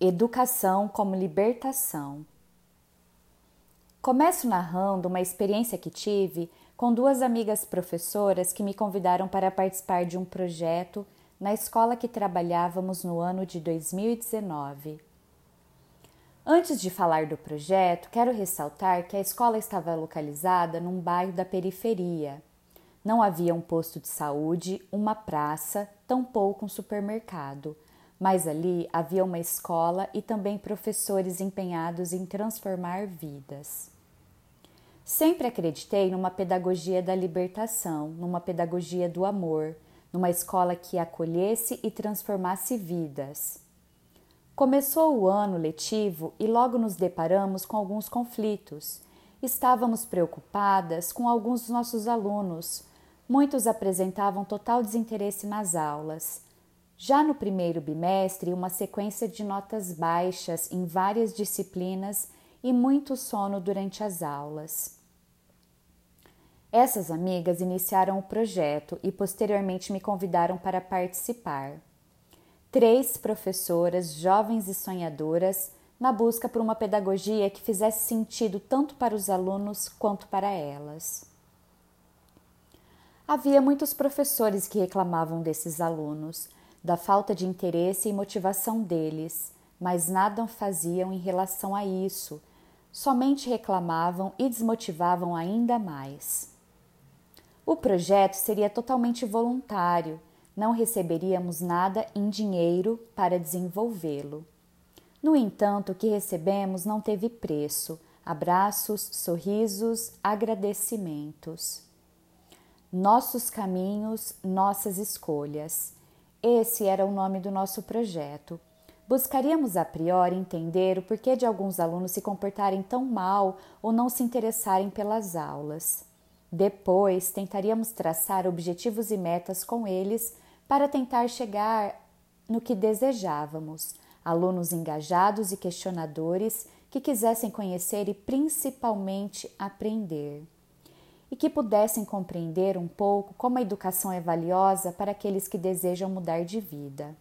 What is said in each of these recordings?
Educação como libertação. Começo narrando uma experiência que tive com duas amigas professoras que me convidaram para participar de um projeto na escola que trabalhávamos no ano de 2019. Antes de falar do projeto, quero ressaltar que a escola estava localizada num bairro da periferia. Não havia um posto de saúde, uma praça, tampouco um supermercado mas ali havia uma escola e também professores empenhados em transformar vidas. Sempre acreditei numa pedagogia da libertação, numa pedagogia do amor, numa escola que acolhesse e transformasse vidas. Começou o ano letivo e logo nos deparamos com alguns conflitos. Estávamos preocupadas com alguns dos nossos alunos. Muitos apresentavam total desinteresse nas aulas já no primeiro bimestre, uma sequência de notas baixas em várias disciplinas e muito sono durante as aulas. Essas amigas iniciaram o projeto e posteriormente me convidaram para participar. Três professoras jovens e sonhadoras na busca por uma pedagogia que fizesse sentido tanto para os alunos quanto para elas. Havia muitos professores que reclamavam desses alunos, da falta de interesse e motivação deles, mas nada faziam em relação a isso, somente reclamavam e desmotivavam ainda mais. O projeto seria totalmente voluntário, não receberíamos nada em dinheiro para desenvolvê-lo. No entanto, o que recebemos não teve preço: abraços, sorrisos, agradecimentos. Nossos caminhos, nossas escolhas. Esse era o nome do nosso projeto. Buscaríamos a priori entender o porquê de alguns alunos se comportarem tão mal ou não se interessarem pelas aulas. Depois, tentaríamos traçar objetivos e metas com eles para tentar chegar no que desejávamos: alunos engajados e questionadores que quisessem conhecer e principalmente aprender e que pudessem compreender um pouco como a educação é valiosa para aqueles que desejam mudar de vida.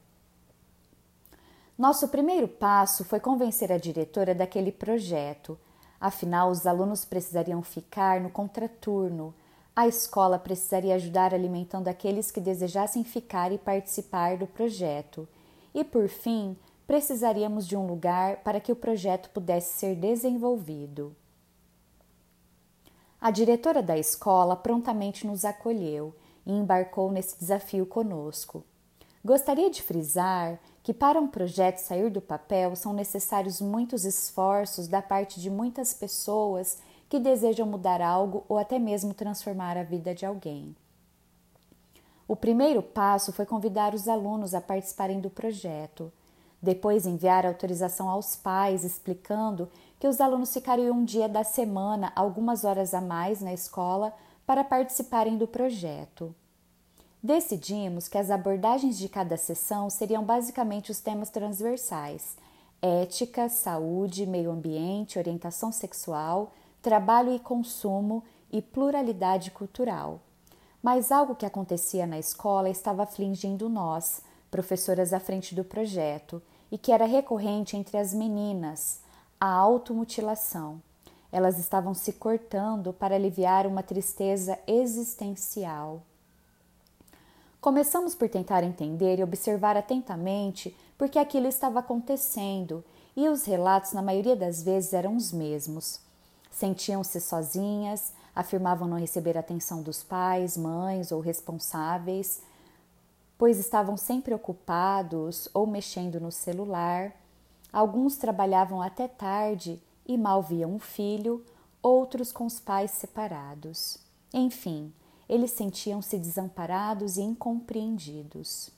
Nosso primeiro passo foi convencer a diretora daquele projeto. Afinal, os alunos precisariam ficar no contraturno. A escola precisaria ajudar alimentando aqueles que desejassem ficar e participar do projeto. E, por fim, precisaríamos de um lugar para que o projeto pudesse ser desenvolvido. A diretora da escola prontamente nos acolheu e embarcou nesse desafio conosco. Gostaria de frisar que para um projeto sair do papel são necessários muitos esforços da parte de muitas pessoas que desejam mudar algo ou até mesmo transformar a vida de alguém. O primeiro passo foi convidar os alunos a participarem do projeto. Depois, enviar autorização aos pais explicando que os alunos ficariam um dia da semana, algumas horas a mais na escola, para participarem do projeto. Decidimos que as abordagens de cada sessão seriam basicamente os temas transversais: ética, saúde, meio ambiente, orientação sexual, trabalho e consumo e pluralidade cultural. Mas algo que acontecia na escola estava afligindo nós, professoras à frente do projeto, e que era recorrente entre as meninas a automutilação. Elas estavam se cortando para aliviar uma tristeza existencial. Começamos por tentar entender e observar atentamente por que aquilo estava acontecendo, e os relatos, na maioria das vezes, eram os mesmos. Sentiam-se sozinhas, afirmavam não receber atenção dos pais, mães ou responsáveis, pois estavam sempre ocupados ou mexendo no celular Alguns trabalhavam até tarde e mal viam o filho, outros com os pais separados. Enfim, eles sentiam-se desamparados e incompreendidos.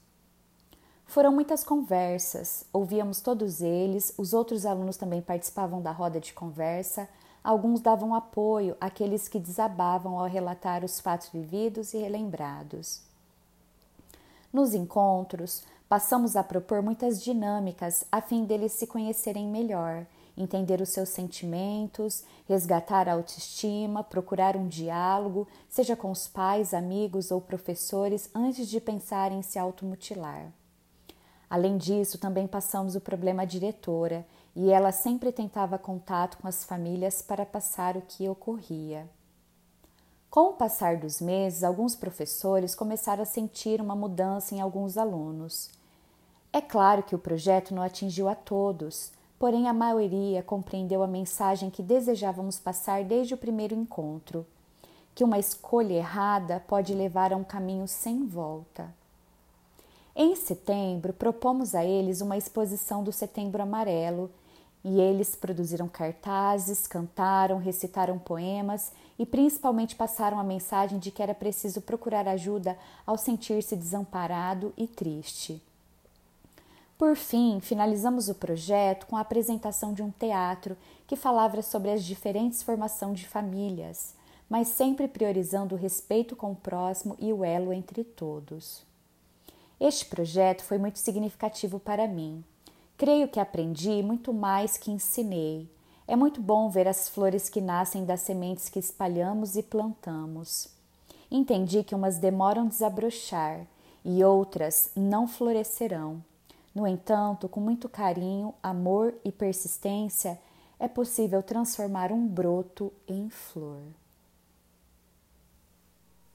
Foram muitas conversas, ouvíamos todos eles, os outros alunos também participavam da roda de conversa, alguns davam apoio àqueles que desabavam ao relatar os fatos vividos e relembrados. Nos encontros, Passamos a propor muitas dinâmicas a fim deles se conhecerem melhor, entender os seus sentimentos, resgatar a autoestima, procurar um diálogo, seja com os pais, amigos ou professores, antes de pensar em se automutilar. Além disso, também passamos o problema diretora e ela sempre tentava contato com as famílias para passar o que ocorria. Com o passar dos meses, alguns professores começaram a sentir uma mudança em alguns alunos. É claro que o projeto não atingiu a todos, porém a maioria compreendeu a mensagem que desejávamos passar desde o primeiro encontro: que uma escolha errada pode levar a um caminho sem volta. Em setembro, propomos a eles uma exposição do Setembro Amarelo e eles produziram cartazes, cantaram, recitaram poemas e principalmente passaram a mensagem de que era preciso procurar ajuda ao sentir-se desamparado e triste. Por fim, finalizamos o projeto com a apresentação de um teatro que falava sobre as diferentes formações de famílias, mas sempre priorizando o respeito com o próximo e o elo entre todos. Este projeto foi muito significativo para mim. Creio que aprendi muito mais que ensinei. É muito bom ver as flores que nascem das sementes que espalhamos e plantamos. Entendi que umas demoram a desabrochar e outras não florescerão. No entanto, com muito carinho, amor e persistência, é possível transformar um broto em flor.